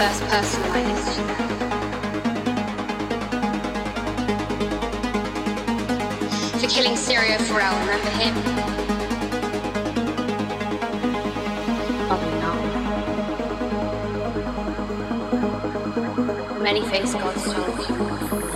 first person listened. For killing Syrio Forel, remember him? Many face gods told you.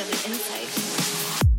Of wisdom and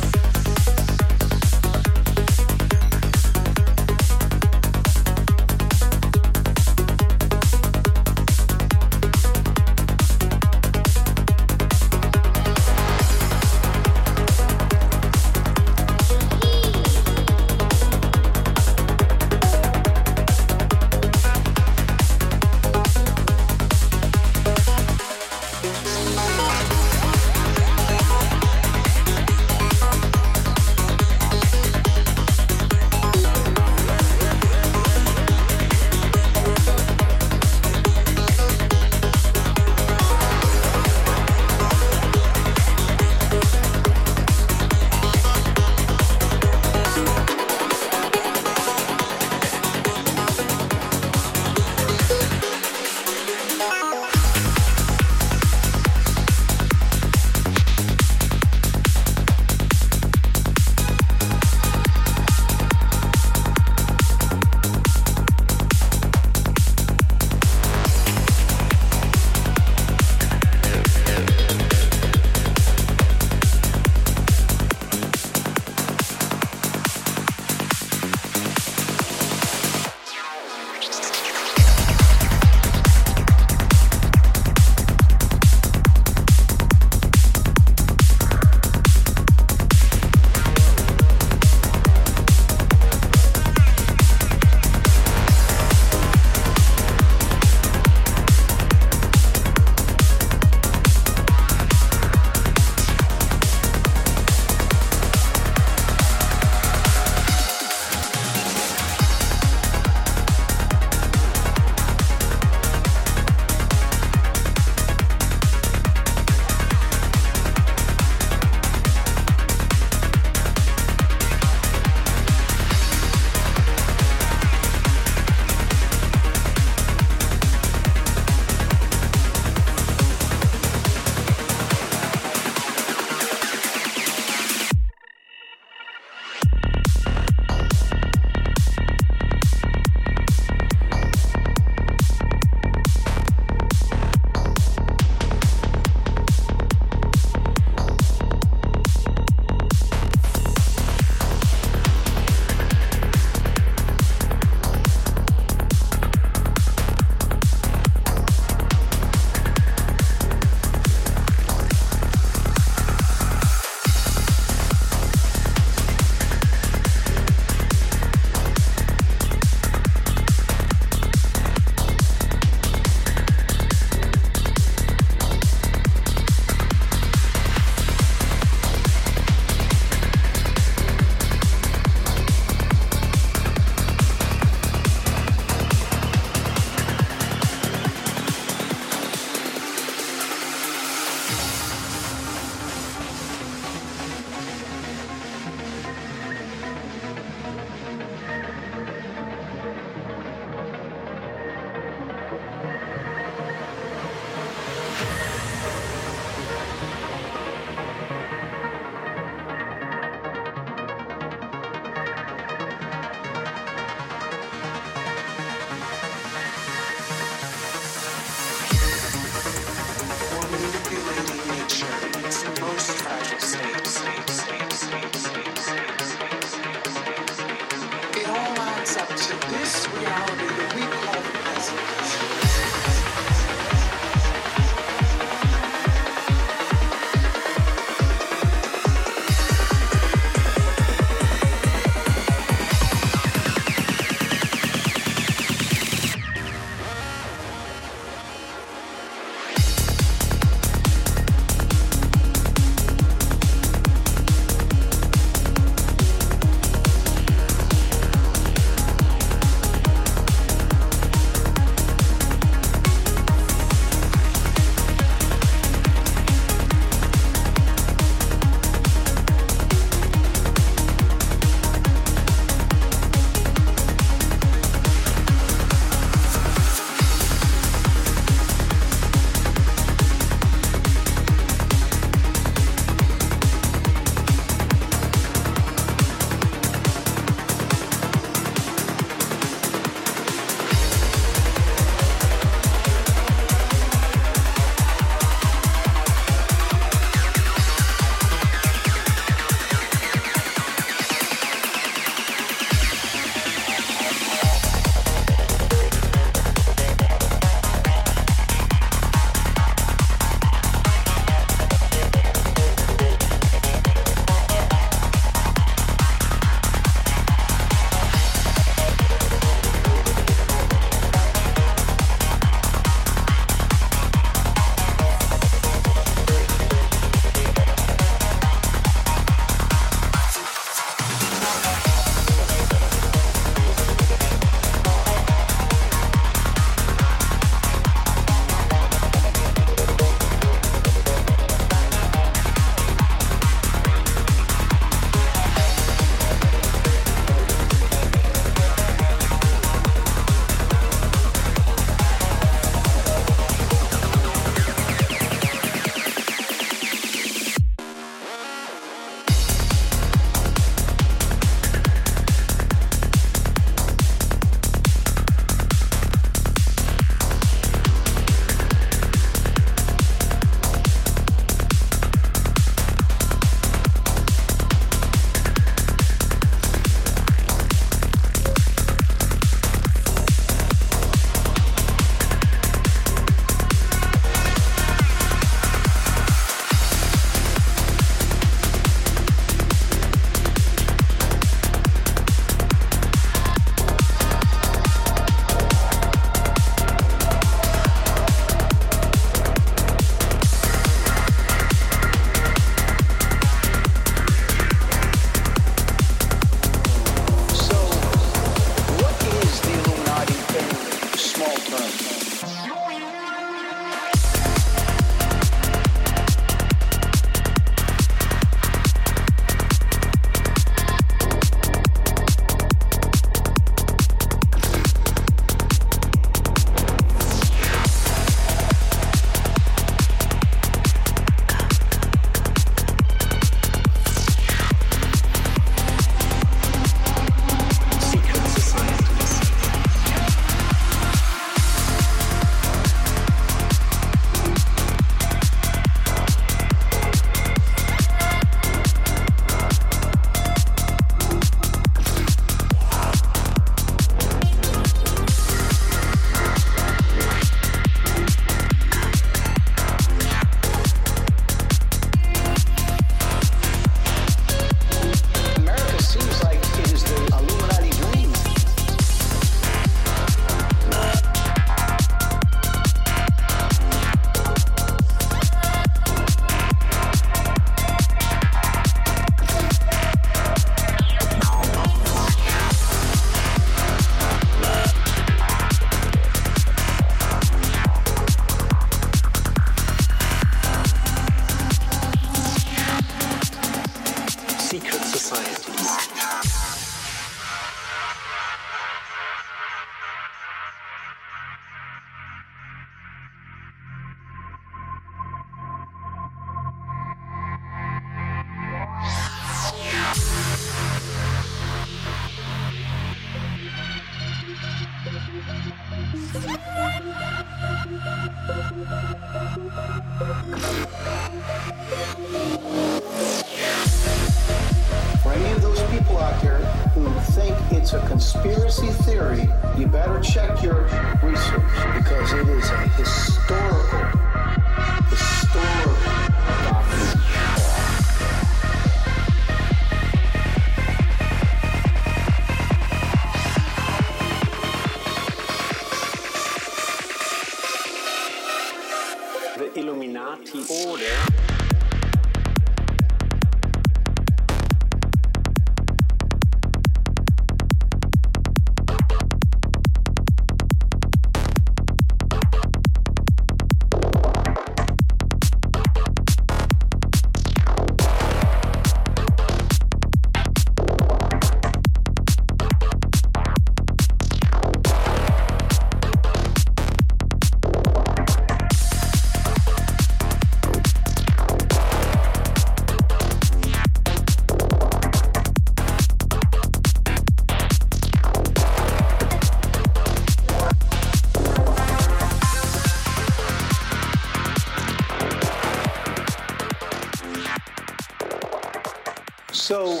So,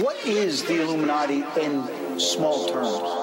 what is the Illuminati in small terms?